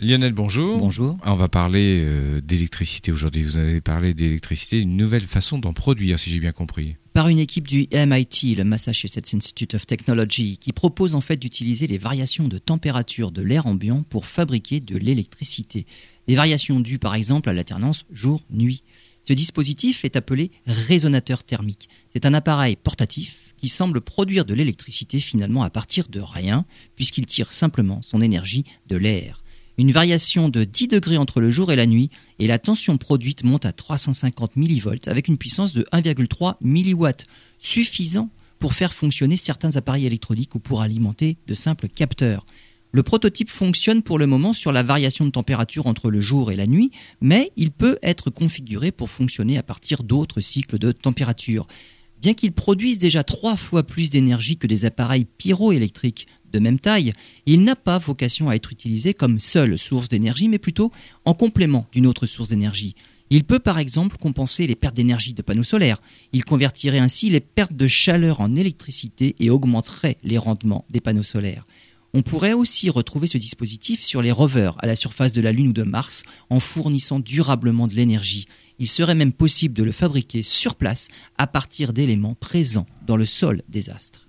Lionel, bonjour. Bonjour. On va parler euh, d'électricité aujourd'hui. Vous avez parlé d'électricité, une nouvelle façon d'en produire, si j'ai bien compris. Par une équipe du MIT, le Massachusetts Institute of Technology, qui propose en fait d'utiliser les variations de température de l'air ambiant pour fabriquer de l'électricité. Des variations dues par exemple à l'alternance jour-nuit. Ce dispositif est appelé résonateur thermique. C'est un appareil portatif qui semble produire de l'électricité finalement à partir de rien, puisqu'il tire simplement son énergie de l'air une variation de 10 degrés entre le jour et la nuit, et la tension produite monte à 350 millivolts avec une puissance de 1,3 milliwatts, suffisant pour faire fonctionner certains appareils électroniques ou pour alimenter de simples capteurs. Le prototype fonctionne pour le moment sur la variation de température entre le jour et la nuit, mais il peut être configuré pour fonctionner à partir d'autres cycles de température. Bien qu'il produise déjà trois fois plus d'énergie que des appareils pyroélectriques de même taille, il n'a pas vocation à être utilisé comme seule source d'énergie, mais plutôt en complément d'une autre source d'énergie. Il peut par exemple compenser les pertes d'énergie de panneaux solaires. Il convertirait ainsi les pertes de chaleur en électricité et augmenterait les rendements des panneaux solaires. On pourrait aussi retrouver ce dispositif sur les rovers à la surface de la Lune ou de Mars en fournissant durablement de l'énergie. Il serait même possible de le fabriquer sur place à partir d'éléments présents dans le sol des astres.